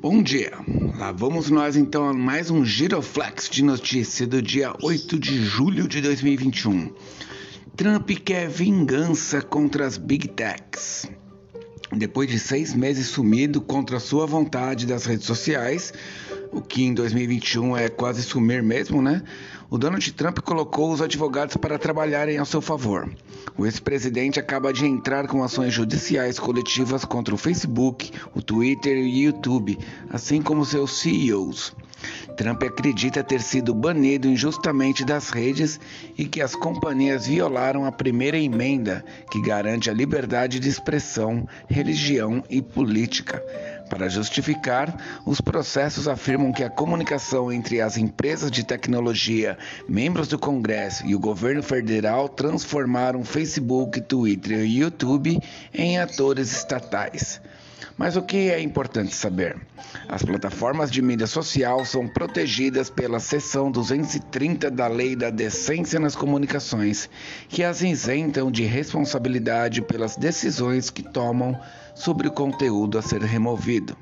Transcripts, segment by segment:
Bom dia, lá vamos nós então a mais um Giroflex de notícia do dia 8 de julho de 2021. Trump quer vingança contra as Big Techs. Depois de seis meses sumido contra sua vontade das redes sociais, o que em 2021 é quase sumir mesmo, né? O Donald Trump colocou os advogados para trabalharem a seu favor. O ex-presidente acaba de entrar com ações judiciais coletivas contra o Facebook, o Twitter e o YouTube, assim como seus CEOs. Trump acredita ter sido banido injustamente das redes e que as companhias violaram a primeira emenda, que garante a liberdade de expressão, religião e política. Para justificar, os processos afirmam que a comunicação entre as empresas de tecnologia, membros do Congresso e o governo federal transformaram Facebook, Twitter e YouTube em atores estatais. Mas o que é importante saber? As plataformas de mídia social são protegidas pela seção 230 da Lei da Decência nas Comunicações, que as isentam de responsabilidade pelas decisões que tomam sobre o conteúdo a ser removido.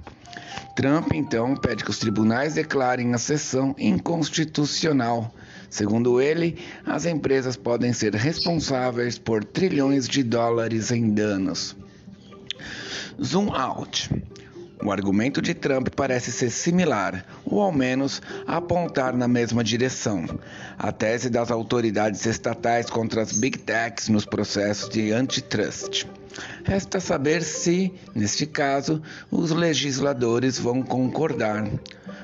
Trump então pede que os tribunais declarem a sessão inconstitucional. Segundo ele, as empresas podem ser responsáveis por trilhões de dólares em danos. Zoom out. O argumento de Trump parece ser similar, ou ao menos apontar na mesma direção. A tese das autoridades estatais contra as big techs nos processos de antitrust. Resta saber se, neste caso, os legisladores vão concordar.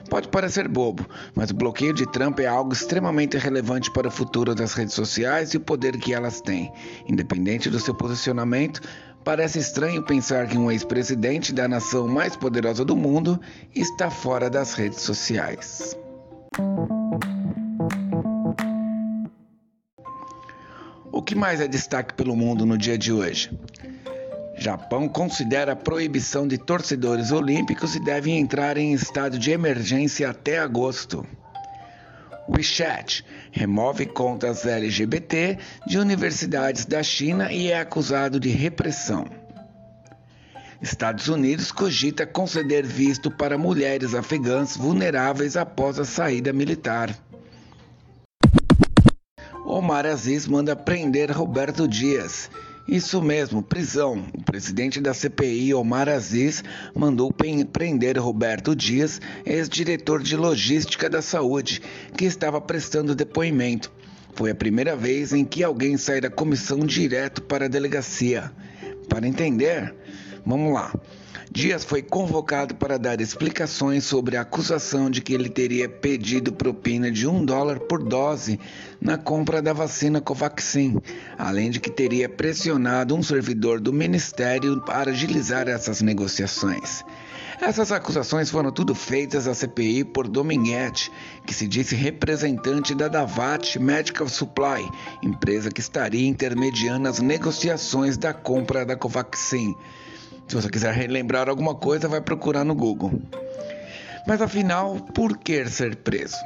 Pode parecer bobo, mas o bloqueio de Trump é algo extremamente relevante para o futuro das redes sociais e o poder que elas têm. Independente do seu posicionamento, Parece estranho pensar que um ex-presidente da nação mais poderosa do mundo está fora das redes sociais. O que mais é destaque pelo mundo no dia de hoje? Japão considera a proibição de torcedores olímpicos e devem entrar em estado de emergência até agosto. WeChat remove contas LGBT de universidades da China e é acusado de repressão. Estados Unidos cogita conceder visto para mulheres afegãs vulneráveis após a saída militar. Omar Aziz manda prender Roberto Dias isso mesmo, prisão. O presidente da CPI, Omar Aziz, mandou prender Roberto Dias, ex-diretor de logística da saúde, que estava prestando depoimento. Foi a primeira vez em que alguém sai da comissão direto para a delegacia. Para entender, vamos lá. Dias foi convocado para dar explicações sobre a acusação de que ele teria pedido propina de um dólar por dose na compra da vacina Covaxin, além de que teria pressionado um servidor do ministério para agilizar essas negociações. Essas acusações foram tudo feitas à CPI por Dominguete, que se disse representante da Davat Medical Supply, empresa que estaria intermediando as negociações da compra da Covaxin. Se você quiser relembrar alguma coisa, vai procurar no Google. Mas afinal, por que ser preso?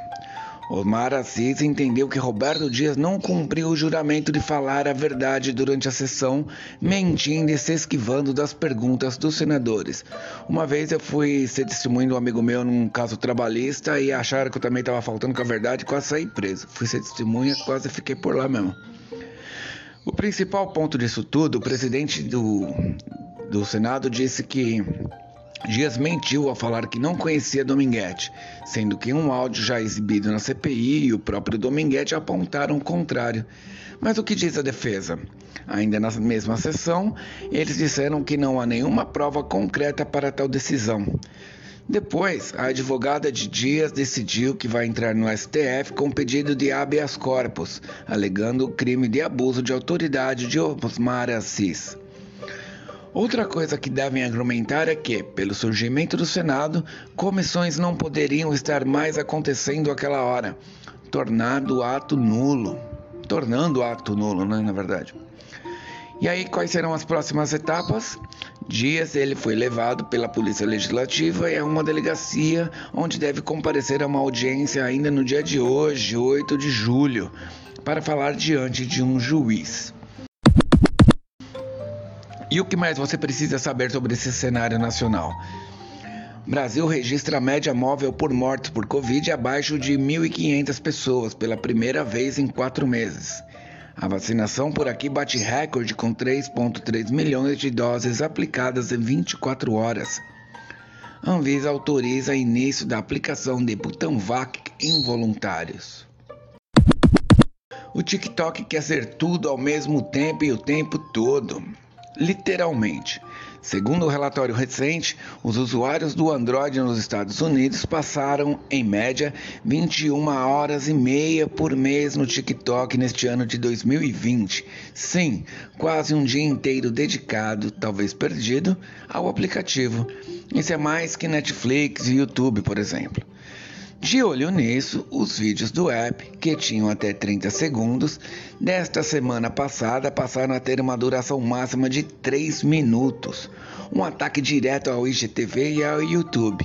Omar Assis entendeu que Roberto Dias não cumpriu o juramento de falar a verdade durante a sessão, mentindo e se esquivando das perguntas dos senadores. Uma vez eu fui ser testemunho de um amigo meu num caso trabalhista e acharam que eu também estava faltando com a verdade e quase saí preso. Fui ser testemunha, quase fiquei por lá mesmo. O principal ponto disso tudo, o presidente do, do Senado disse que Dias mentiu ao falar que não conhecia Dominguete, sendo que um áudio já exibido na CPI e o próprio Dominguete apontaram o contrário. Mas o que diz a defesa? Ainda na mesma sessão, eles disseram que não há nenhuma prova concreta para tal decisão. Depois, a advogada de Dias decidiu que vai entrar no STF com pedido de habeas corpus, alegando o crime de abuso de autoridade de Osmar Assis. Outra coisa que devem argumentar é que, pelo surgimento do Senado, comissões não poderiam estar mais acontecendo àquela hora, tornando o ato nulo. Tornando o ato nulo, né, na verdade. E aí, quais serão as próximas etapas? Dias ele foi levado pela Polícia Legislativa a uma delegacia onde deve comparecer a uma audiência ainda no dia de hoje, 8 de julho, para falar diante de um juiz. E o que mais você precisa saber sobre esse cenário nacional? Brasil registra a média móvel por mortes por Covid abaixo de 1.500 pessoas pela primeira vez em quatro meses. A vacinação por aqui bate recorde com 3,3 milhões de doses aplicadas em 24 horas. Anvisa autoriza início da aplicação de Butanvac em voluntários. O TikTok quer ser tudo ao mesmo tempo e o tempo todo literalmente. Segundo o um relatório recente, os usuários do Android nos Estados Unidos passaram, em média, 21 horas e meia por mês no TikTok neste ano de 2020. Sim, quase um dia inteiro dedicado, talvez perdido, ao aplicativo. Isso é mais que Netflix e YouTube, por exemplo. De olho nisso, os vídeos do app, que tinham até 30 segundos, desta semana passada passaram a ter uma duração máxima de 3 minutos. Um ataque direto ao IGTV e ao YouTube.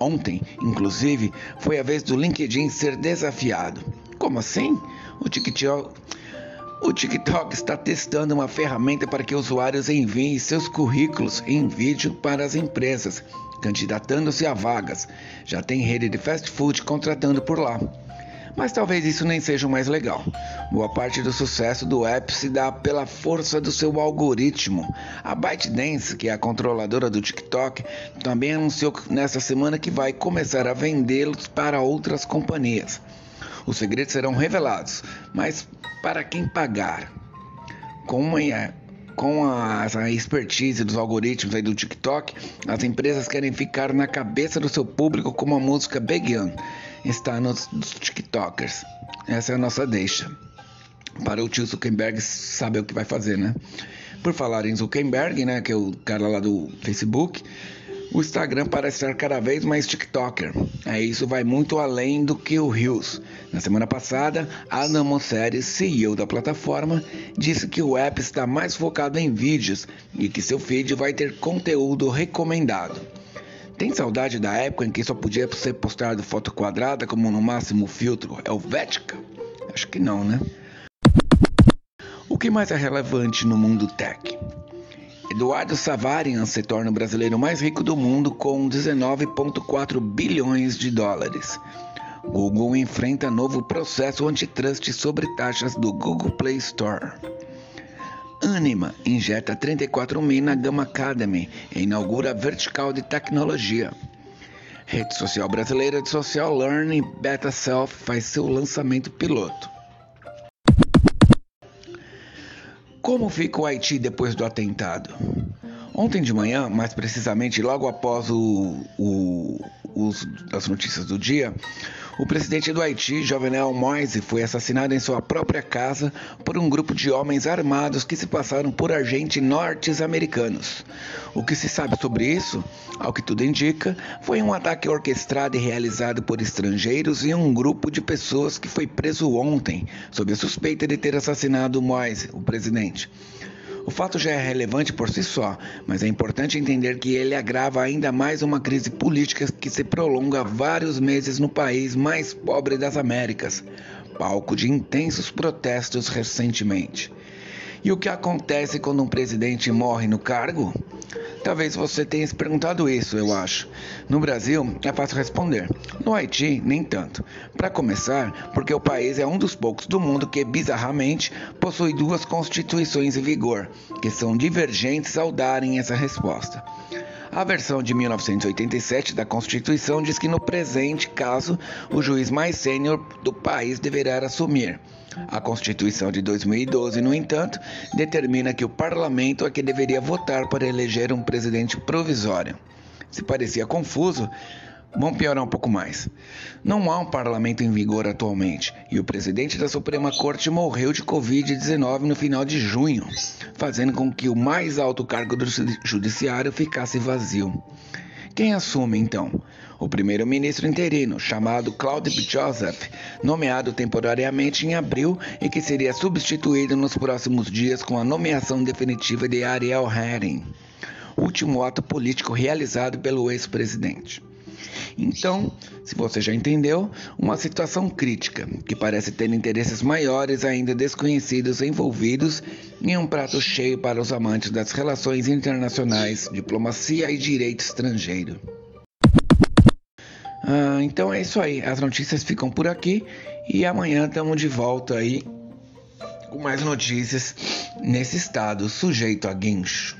Ontem, inclusive, foi a vez do LinkedIn ser desafiado. Como assim? O TikTok, o TikTok está testando uma ferramenta para que usuários enviem seus currículos em vídeo para as empresas candidatando-se a vagas. Já tem rede de fast food contratando por lá. Mas talvez isso nem seja o mais legal. Boa parte do sucesso do app se dá pela força do seu algoritmo. A ByteDance, que é a controladora do TikTok, também anunciou nesta semana que vai começar a vendê-los para outras companhias. Os segredos serão revelados, mas para quem pagar? Como é com a, expertise dos algoritmos aí do TikTok, as empresas querem ficar na cabeça do seu público como a música Young está nos, nos TikTokers. Essa é a nossa deixa. Para o tio Zuckerberg saber o que vai fazer, né? Por falar em Zuckerberg, né, que é o cara lá do Facebook, o Instagram parece estar cada vez mais TikToker. É, isso vai muito além do que o Reels. Na semana passada, Adam Mosseri, CEO da plataforma, disse que o app está mais focado em vídeos e que seu feed vai ter conteúdo recomendado. Tem saudade da época em que só podia ser postado foto quadrada como no máximo filtro helvética? Acho que não, né? O que mais é relevante no mundo tech? Eduardo Savarian se torna o brasileiro mais rico do mundo com 19,4 bilhões de dólares. Google enfrenta novo processo antitrust sobre taxas do Google Play Store. Anima injeta 34 mil na Gama Academy e inaugura vertical de tecnologia. Rede social brasileira de Social Learning Beta Self faz seu lançamento piloto. Como fica o Haiti depois do atentado? Ontem de manhã, mais precisamente logo após o, o, os, as notícias do dia, o presidente do Haiti, Jovenel Moise, foi assassinado em sua própria casa por um grupo de homens armados que se passaram por agentes norte-americanos. O que se sabe sobre isso, ao que tudo indica, foi um ataque orquestrado e realizado por estrangeiros e um grupo de pessoas que foi preso ontem, sob a suspeita de ter assassinado Moise, o presidente. O fato já é relevante por si só, mas é importante entender que ele agrava ainda mais uma crise política que se prolonga vários meses no país mais pobre das Américas, palco de intensos protestos recentemente. E o que acontece quando um presidente morre no cargo? Talvez você tenha se perguntado isso, eu acho. No Brasil, é fácil responder. No Haiti, nem tanto. Para começar, porque o país é um dos poucos do mundo que, bizarramente, possui duas constituições em vigor, que são divergentes ao darem essa resposta. A versão de 1987 da Constituição diz que, no presente caso, o juiz mais sênior do país deverá assumir. A Constituição de 2012, no entanto, determina que o parlamento é que deveria votar para eleger um presidente provisório. Se parecia confuso, Vamos piorar um pouco mais. Não há um parlamento em vigor atualmente e o presidente da Suprema Corte morreu de Covid-19 no final de junho, fazendo com que o mais alto cargo do judiciário ficasse vazio. Quem assume então? O primeiro-ministro interino, chamado Claude Joseph, nomeado temporariamente em abril e que seria substituído nos próximos dias com a nomeação definitiva de Ariel Henry, último ato político realizado pelo ex-presidente. Então, se você já entendeu, uma situação crítica que parece ter interesses maiores ainda desconhecidos envolvidos em um prato cheio para os amantes das relações internacionais, diplomacia e direito estrangeiro. Ah, então é isso aí, as notícias ficam por aqui e amanhã estamos de volta aí com mais notícias nesse estado sujeito a guincho.